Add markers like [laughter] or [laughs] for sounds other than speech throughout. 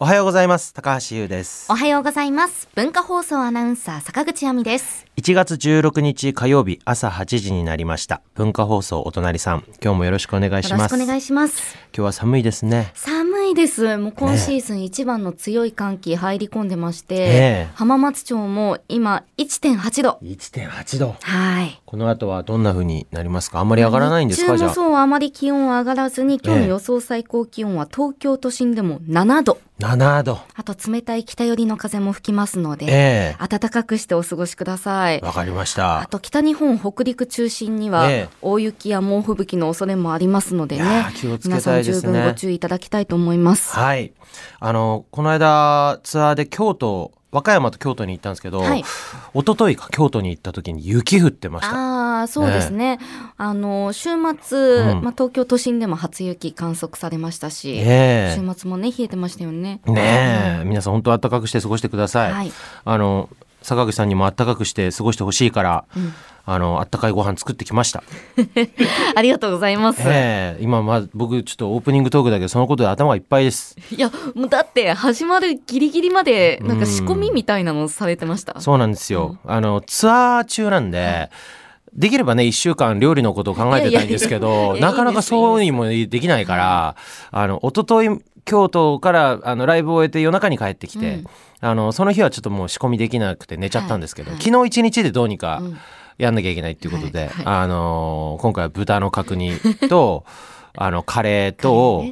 おはようございます。高橋優です。おはようございます。文化放送アナウンサー坂口亜美です。1月16日火曜日朝8時になりました。文化放送お隣さん今日もよろしくお願いします。よろしくお願いします。今日は寒いですね。寒いです。もう今シーズン一番の強い寒気入り込んでまして、ええ。浜松町も今1.8度。1.8度。はい。この後はどんな風になりますか？あんまり上がらないんですか？じゃあ。日中もそうあまり気温は上がらずに今日ええの予想最高気温は東京都心でも7度。7度。あと冷たい北寄りの風も吹きますので、え暖かくしてお過ごしください。えわかりましあたと北日本北陸中心にはええ。大雪や猛吹雪の恐れもありますのでね。いやー皆さん十分ご注意いただきたいと思いますはい。あのこの間ツアーで京都和歌山と京都に行ったんですけど、はい。一昨日か京都に行った時に雪降ってました。ああそうですね、あの週末、うん。まあ、東京都心でも初雪観測されましたし、ねえ。週末もね冷えてましたよね。ねえ、皆さん本当暖かくして過ごしてください。はい。あの坂口さんにも暖かくして過ごしてほしいから、うんあの暖かいご飯作ってきました。[laughs] ありがとうございます、ええ今まあ僕ちょっとオープニングトークだけどそのことで頭がいっぱいです。いやもうだって始まるギリギリまでなんか仕込みみたいなのされてました、そうなんですよ。あのツアー中なんで。できればね、一週間料理のことを考えてたいんですけど、なかなかそうにもできないから、あの、一昨日京都からあのライブを終えて夜中に帰ってきて、うん。あの、その日はちょっともう仕込みできなくて寝ちゃったんですけど、はい。昨日一日でどうにかうんやんなきゃいけないっていうことで、はいはい。あのー今回は豚の角煮と [laughs] あのカレーと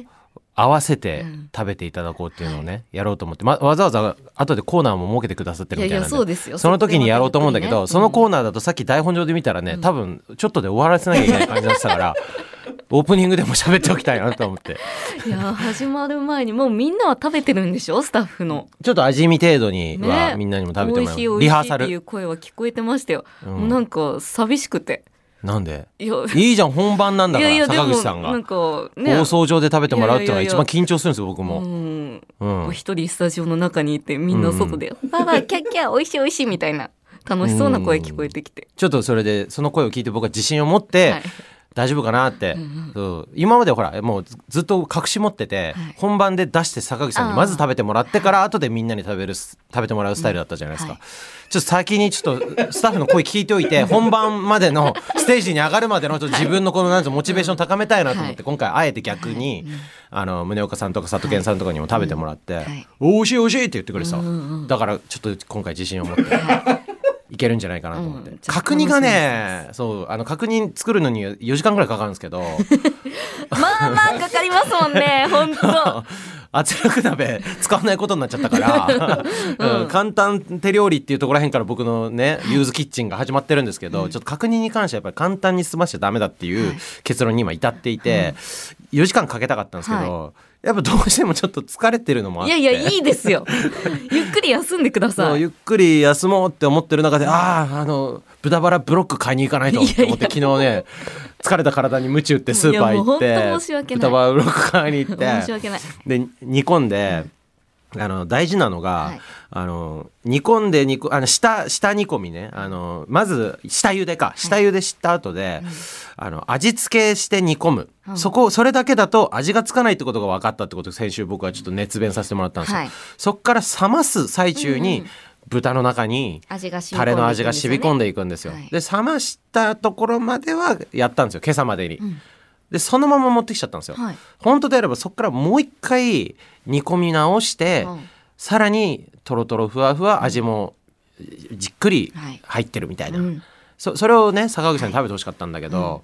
合わせてうん。食べていただこうっていうのをね、やろうと思って、ま、わざわざ後でコーナーも設けてくださってるみたいなんで。そうですよ。その時にやろうと思うんだけど、そのコーナナーだとさっき台本上で見たらね、多分ちょっとで終わらせなきゃいけない感じだったからオープニングでも喋っておきたいなと思って。[laughs] いや始まる前にもうみんなは食べてるんでしょ？スタッフの。ちょっと味見程度にはね。みんなにも食べてもらう、味しいってリハーサル。いう声は聞こえてましたよ、うん。もうなんか寂しくて。なんで？いや。いいじゃん本番なんだからいやいやでも坂口さんが。なんかね。放送上で食べてもらうっていうのが一番緊張するんですよ僕も。うん。うん。一人スタジオの中にいてみんな外で「ばあばキャッキャ美味しい美味しい」みたいな楽しそうな声聞こえてきて、ちょっとそれでその声を聞いて僕は自信を持って、はい大丈夫かなって、うんうん。そう。今までほらもうずずっと隠し持ってて、はい。本番で出して坂口さんにまず食べてもらってから後でみんなに食べるす食べてもらうスタイルだったじゃないですか、はい。ちょっと先にちょっとスタッフの声聞いておいて [laughs] 本番までのステージに上がるまでのちょっと自分のこのなんモチベーション高めたいなと思って、はい。今回あえて逆に、あの宗岡さんとか佐藤健さんとかにも食べてもらって「はい。おい。しいおいしい」って言ってくれてた、うんうんうん。だからちょっと今回自信を持って。いけるんじゃないかなと思って、うん。角煮がねそうあの角煮作るのに4時間ぐらいかかるんですけど。まあまあかかりますもんね [laughs] 本当。圧力鍋使わないことになっちゃったから、[laughs] うん。簡単手料理っていうところらへんから僕のねユーズキッチンが始まってるんですけど、ちょっと角煮に関してはやっぱり簡単に済ましちゃダメだっていう結論に今至っていて、4時間かけたかったんですけど、やっぱどうしてもちょっと疲れてるのもあって。いやいやいいですよ。[laughs] ゆっくり休んでくだそさい。うゆっくり休もうって思ってる中であああの豚バラブロック買いに行かないと思って昨日ね疲れた体に鞭打ってスーパー行って豚バラブロック買いに行って申し訳ない。で煮込んで、あの大事なのが、はい。あの煮込んで煮込あの下下煮込みね。あのまず下茹でか。下茹でした後で、あの味付けして煮込む、うん。そこそれだけだと味がつかないってことが分かったってことで先週僕はちょっと熱弁させてもらったんですよ、はい。そっから冷ます最中に、うんうん。豚の中にタレの味が染み込んでいくんですよ。はい。で冷ましたところまではやったんですよ。今朝までに。んでそのまま持ってきちゃったんですよ。はい。本当であればそこからもう一回煮込み直して、うん。さらにとろとろふわふわ味もじっくりはい。入ってるみたいな、うん。そそれをね坂口さんに食べてほしかったんだけど、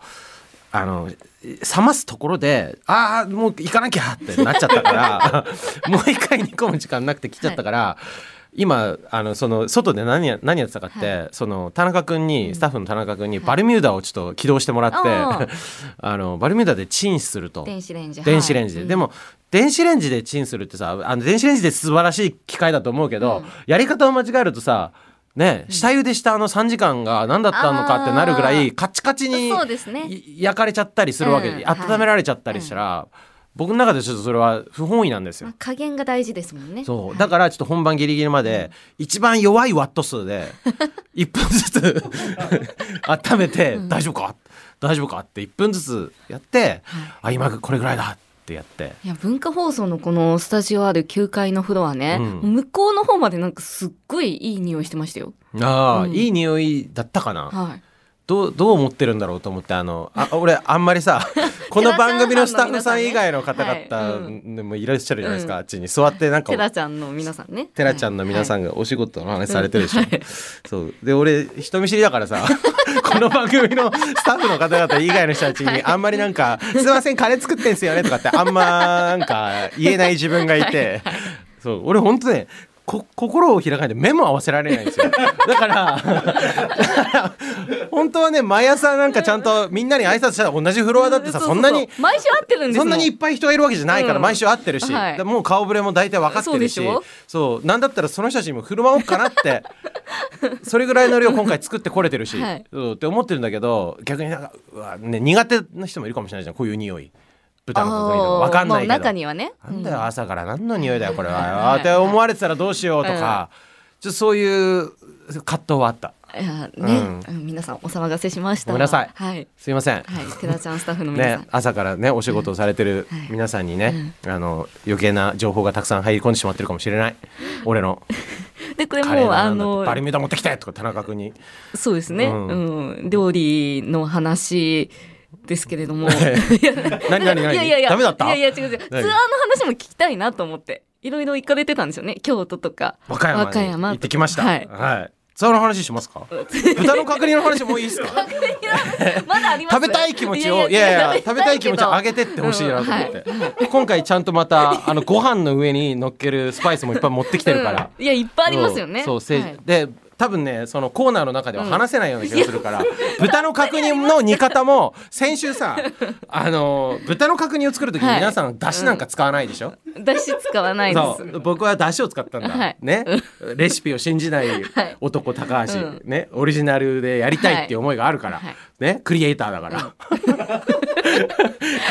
あの冷ますところでああもう行かなきゃってなっちゃったから [laughs] もう一回煮込む時間なくて来ちゃったから。今あのその外で何や何やってたかって、その田中君に、スタッフの田中君にバルミューダをちょっと起動してもらって、あ [laughs] あのバルミューダでチンすると。電子レンジ。電子レンジで、はい。でも電子レンジでチンするってさあの電子レンジで素晴らしい機械だと思うけど、うん。やり方を間違えるとさね下茹でしたあの3時間が何だったのかってなるぐらいカチカチに焼かれちゃったりするわけで、うん。温められちゃったりしたら、僕の中でちょっとそれは不本意なんですよ。まあ。加減が大事ですもんね。そう。だからちょっと本番ギリギリまで一番弱いワット数で [laughs] 1分ずつ温めて大丈夫か？大丈夫か？って1分ずつやってあ今これぐらいだっってやって。いや文化放送のこのスタジオある9階のフロアね、うん。向こうの方までなんかすっごいいい匂いしてましたよ。ああ、うん。いい匂いだったかな、はい。どうどう思ってるんだろうと思ってあのあ [laughs] 俺あんまりさ [laughs] この番組のスタッフさん以外の方はい々もいらっしゃるじゃないですか、うん。あっちに座ってなんかテラちゃんの皆さんね。テラちゃんの皆さん。んがお仕事の話されてるでしょ、はい。そう。で俺人見知りだからさ [laughs] この番組のスタッフの方々以外の人たちにあんまりなんか「すいませんカレー作ってんすよね」とかってあんまなんか言えない自分がいて。そう。俺本当ねこ心を開かないで目も合わせられないんですよ。[laughs] だから [laughs] 本当はね毎朝なんかちゃんとみんなに挨拶したら同じフロアだってさそんなにう毎週会ってるんですもそんなにいっぱい人がいるわけじゃないから、うん。毎週会ってるし、はい。でもう顔ぶれも大体分かってるし。そうなんだったらその人たちにも振る舞おうかなって [laughs] それぐらいの量今回作ってこれてるし、はい。って思ってるんだけど逆になんかうわ、ね、苦手な人もいるかもしれないじゃん。こういう匂い豚の角煮とか分かんないけまあど。中にはね。なんだよ朝から何の匂いだよこれは。はいって思われてたらどうしようとか、ちょそういう葛藤はあった。いやね、うん。うん皆さんお騒がせしました。ごめんなさい。はい。すいません、はい。テラちゃんスタッフの皆さん。ね、朝からねお仕事をされてるはい。皆さんにね、あの余計な情報がたくさん入り込んでしまってるかもしれない。俺の。[laughs] でこれもうあのバリミューダ持ってきてとか田中君に。そうですね、ううんん。料理の話ですけれども。何何何？いやいやいや。ダメだった？いやいや違う違う。ツアーの何話も聞きたいなと思って。いろいろ行かれてたんですよね。京都とか。和歌山に和歌山行ってきました。はい。はい。その話しますか？[laughs] 豚の角煮の話もういいですか？[laughs] まだあります。食べたい気持ちを。いやいや食べたい気持ちを。上げてってほしいなと思って、今回ちゃんとまたあのご飯の上に乗っけるスパイスもいっぱい持ってきてるから、うん。いやいっぱいありますよね。そうで多分ねそのコーナーの中では話せないような気がするから、豚の角煮の煮方も [laughs] 先週さあの豚の角煮を作る時にはい。皆さんだしなんか使わないでしょ、だし使わないです。僕はだしを使ったんだ、はい。ね。レシピを信じないはい。男高橋、うん。ね。オリジナルでやりたいっていう思いがあるから、はい。ね。クリエイターだから、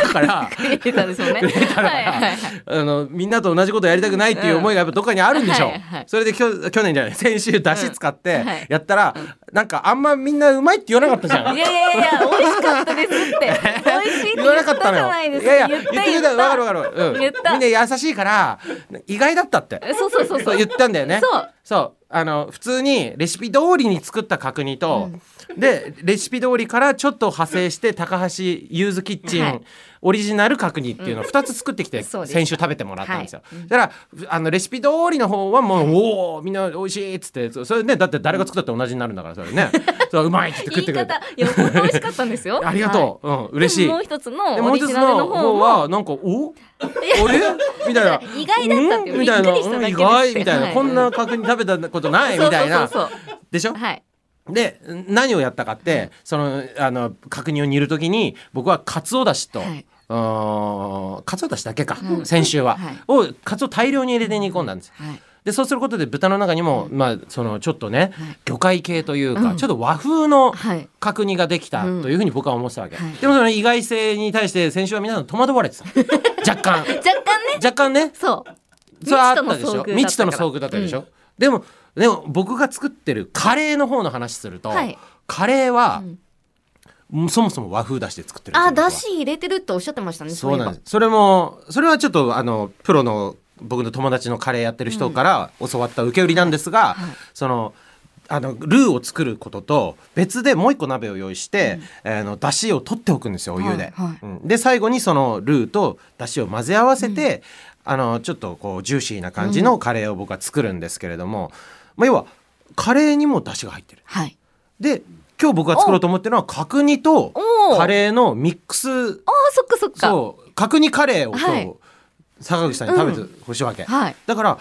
だからクリエイターですよね。クリエイターだから、はいはいはいあのみんなと同じことやりたくないっていう思いがやっぱどっかにあるんでしょう、はいはいそれできょ去年じゃない先週だし使ってうんはい。やったら、なんかあんまみんなうまいって言わなかったじゃん。いやいやいや美味しかったですって。[laughs] 美味しいって言わなかったのよ。ないやいや言ってくれたわかるわかる。うん。言った。みんな優しいから意外だったって。そうそうそうそう。言ったんだよね。そう。そう。あの普通にレシピ通りに作った角煮と、でレシピ通りからちょっと派生して高橋ユーズキッチン、はい。オリジナル角煮っていうのを2つ作ってきて、先週食べてもらったんですよ。はい。だからあのレシピ通りの方はもう、おおみんな美味しいっつってそそれねだって誰が作ったって同じになるんだからそれね。そううまいって言って [laughs] 食ってくれたんですよ。[laughs] ありがとう、うん嬉しい。でももう一つの方方はもなんかお？あれ？[laughs] みたいな。意外だったっていううん？みたいな。うん意外みたいな、はい。こんな角煮食べたことないみたいな。そうそうそう。でしょ？はいで何をやったかってそのあの角煮を煮るときに僕はかつおだしと、はい。かつおだしだけか、うん。先週は、はい。をかつお大量に入れて煮込んだんです。よはい。でそうすることで豚の中にも、まあそのちょっとね、はい。魚介系というか、うん。ちょっと和風のはい。角煮ができたというふうに僕は思ってたわけ、はい。でもその意外性に対して先週は皆さん戸惑われてた。[laughs] 若干。若干ね。若干ね。そう。それはあったでしょ。未未知知との遭遇だったでしょ。でもでも僕が作ってるカレーの方の話すると、はい。カレーはう、ん。そもそも和風だしで作ってるんですよあ僕はだし入れてるっておっしゃってましたねそうなんです。それもそれはちょっとあのプロの僕の友達のカレーやってる人から教わった受け売りなんですが、はい。そのあのルーを作ることと別でもう一個鍋を用意して、あの出汁を取っておくんですよお湯で。はいはい。うん。で最後にそのルーと出汁を混ぜ合わせて、あのちょっとこうジューシーな感じのカレーを僕は作るんですけれども、まあ、要はカレーにも出汁が入ってる。はい。で今日僕が作ろうと思ってるのは角煮とカレーのミックス。あーそっかそっか。そう。角煮カレーを今日、はい。坂口さんに食べてほしいわけ、はい。だから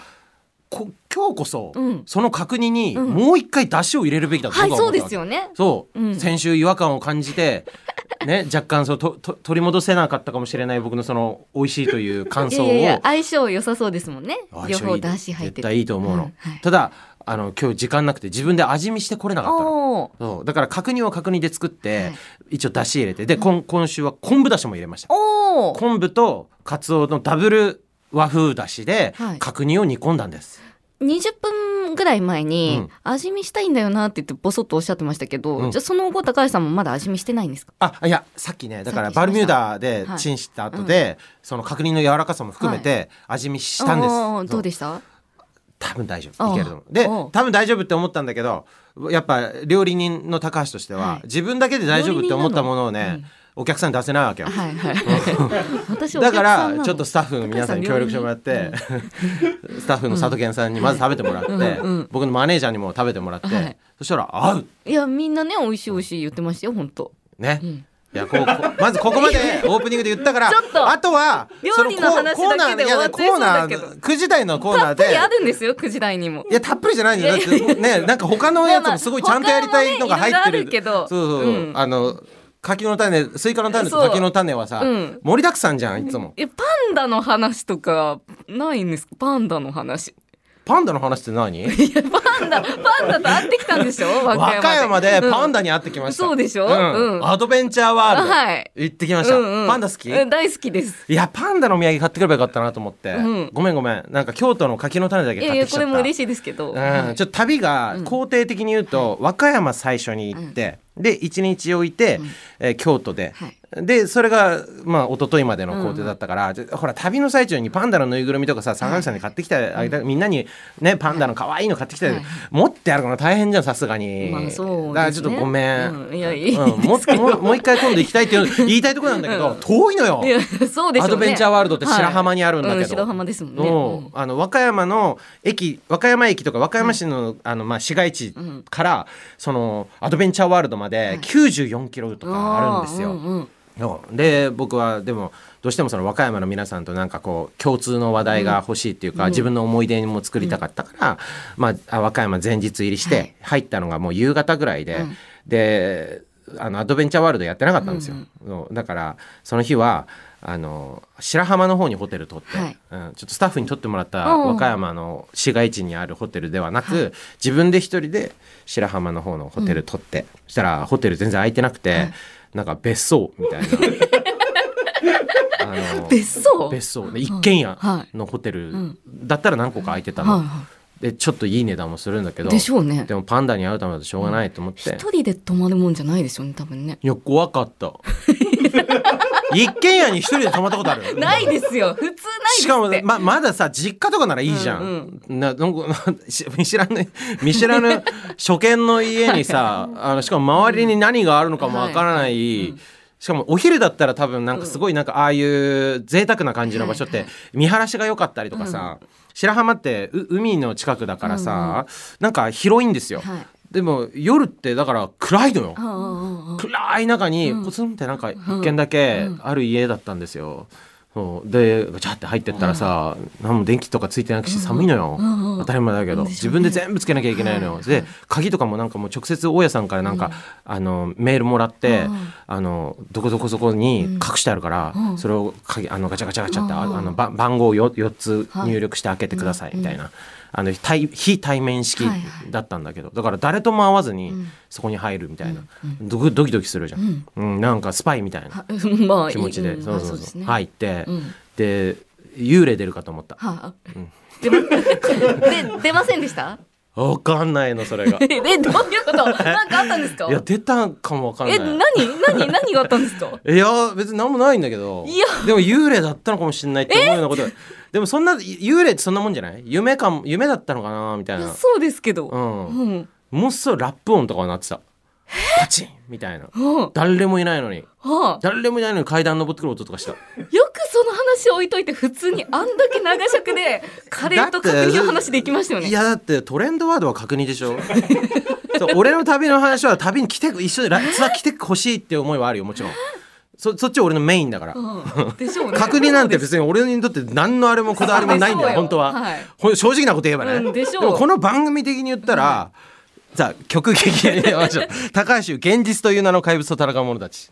こ今日こそ、うん。その角煮にうん。もう一回出汁を入れるべきだとはいそう僕は思ったわけですよね。そう、うん。先週違和感を感じて [laughs] ね若干そうとと取り戻せなかったかもしれない僕のその美味しいという感想を。いや相性良さそうですもんね。両方相性いい。だし入って絶対いいと思うの、んはい。ただあの今日時間なくて自分で味見してこれなかったの。そう。だから角煮は角煮で作って、はい。一応出汁入れて。で、今今週は昆布だしも入れました。おー。昆布とカツオのダブル和風だしではい。角煮を煮込んだんです、20分ぐらい前に、うん。味見したいんだよなって言ってボソッとおっしゃってましたけど、うん。じゃあその後高橋さんもまだ味見してないんですか？あいやさっきねだからバルミューダではい。チンした後で、その角煮の柔らかさも含めて味見したんです、あーどうでしした？多分大丈夫。いけると思う。で多分大丈夫って思ったんだけどやっぱ料理人の高橋としては、はい。自分だけで大丈夫って思ったものをね、お客さんに出せないわけよ、はいはい。だからちょっとスタッフの皆さんに協力してもらって、スタッフの佐藤健さんにまず食べてもらって、うんうん僕のマネージャーにも食べてもらって、はい。そしたら合う。いやみんなね美味しい美味しい言ってましたよ本当ね、ん。いやこうまずここまで [laughs] オープニングで言ったからあとは料理の話そコーナーいいやコーナー9時台のコーナーでたっぷりあるんですよ9時台にも。いやたっぷりじゃないんだってねなんか他のやつもすごいちゃんとやりたいのが入ってる。いろいろあるけど。そうそう、うん。あの柿の種スイカの種と柿の種はさ、うん。盛りだくさんじゃんいつも。えパンダの話とかないんですか？パンダの話。パンダの話って何？[laughs] いやパンダパンダと会ってきたんでしょ？和和歌山でパンダ、ダに会ってきました、そうでしょ？うん。うん。アドベンチャーワールド、はい。行ってきました、うんうん。パンダ好き、うん大好きです。いやパンダのお土産買ってくればよかったなと思って、うん。ごめんごめん。なんか京都の柿の種だけいやいやこ買ってきちゃった。れも嬉しいですけど、うん、ちょっと旅がうん。肯定的に言うと、和歌山最初に行って、で一日置いて、うん。えー京都で、はい。でそれがまあ一昨日までの工程だったから、じゃほら旅の最中にパンダのぬいぐるみとかさ坂上さんに買ってきてあげた、みんなにねパンダの可愛いの買ってきて、はい持ってやるの大変じゃんさすがに、まあそうね。だからちょっとごめん、うん。いやいいうん。もうもう一回今度行きたいっていう [laughs] 言いたいところなんだけど、うん。遠いのよ。そうでしょうね。アドベンチャーワールドって白浜にあるんだけど。はいうん白浜ですもんね、のあの和歌山の駅和歌山駅とか和歌山市の,、あのまあ、市街地うん。から、そのアドベンチャーワールドまで94キロとかあるんですよ。うんうんで僕はでもどうしてもその和歌山の皆さんとなんかこう共通の話題が欲しいっていうか、自分の思い出にも作りたかったから、まああ和歌山前日入りしはい。て入ったのがもう夕方ぐらいで、うん。であのアドベンチャーワールドやってなかったんですよ。うんだからその日はあの白浜の方にホテル取って、はい。うん、ちょっとスタッフに取ってもらったうん。和歌山の市街地にあるホテルではなく、自分で一人で白浜の方のホテル取って、そしたらホテル全然空いてなくて、なんか別荘みたいな。あの [laughs] 別荘？別荘。で一軒家はのホテル。ん。だったら何個か空いてたの、はいはでちょっといい値段もするんだけいどでしょうね。でもパンダに会うためだとしょうがないと思って、一人で泊まるもんじゃないですよね多分ね。いや怖かった [laughs] 一軒家に一人で泊まったことある？ないですよ。普通ないしかもままださ実家とかならいいじゃん、うんななんかし [laughs] 見知らぬ見知らぬ初見の家にさあのしかも周りに何があるのかもわからない、はい。うんしかもお昼だったら多分なんかすごいなんかああいう贅沢な感じの場所って見晴らしが良かったりとかさ、白浜ってう海の近くだからさ、なんか広いんですよ、はいでも夜ってだから暗いのよ、暗い中にポツンってなんか一軒だけある家だったんですよ。そう。でガチャって入ってったらさ、何も電気とかついてなくし寒いのよ、当たり前だけど、自分で全部つけなきゃいけないのよ、はいで鍵とかもなんかもう直接大家さんからなんか、あのメールもらって、うんあのどこどこそこに隠してあるから、うん。それを鍵あのガチャガチャガチャって、あのば番号を 4, 4つ入力して開けてくださいみたいな、あの対非対面式はいはい。だったんだけどだから誰とも会わずにん。そこに入るみたいな、ドキドキドキするじゃん、うん。なんかスパイみたいな [laughs] 気持ちで、うんそうそうそう。あですね。入って、うん。で幽霊出るかと思った。はあ出まで [laughs] 出ませんでした？わかんないのそれが。[laughs] えどういうこと？なんかあったんですか？いや出たかもわかんない。え何？何？何があったんですか？いや別に何もないんだけど。いや。でも幽霊だったのかもしれないって思うようなことでもそんな幽霊ってそんなもんじゃない？夢かも夢だったのかな？みたいな。そうですけど。うん。うん。もっそラップ音とかは鳴ってた。パチンみたいな。は誰もいないのに。あはあ。誰もいないのに階段登ってくる音とかした。よくその話置いといて普通にあんだけ長尺でカレーと角煮の話できましたよね。いやだってトレンドワードは確認でしょ？そう俺の旅の話は旅に来て一緒でラツアー来てほしいって思いはあるよもちろんそそっち俺のメインだから。うん。でしょうね。[laughs] 確認なんて別に俺にとって何のあれもこだわりもないんだよ本当は、はい。正直なこと言えばね、うんでしょう。もこの番組的に言ったら、さあ曲劇で見ましょう。[laughs] 高橋現実という名の怪物と戦う者たち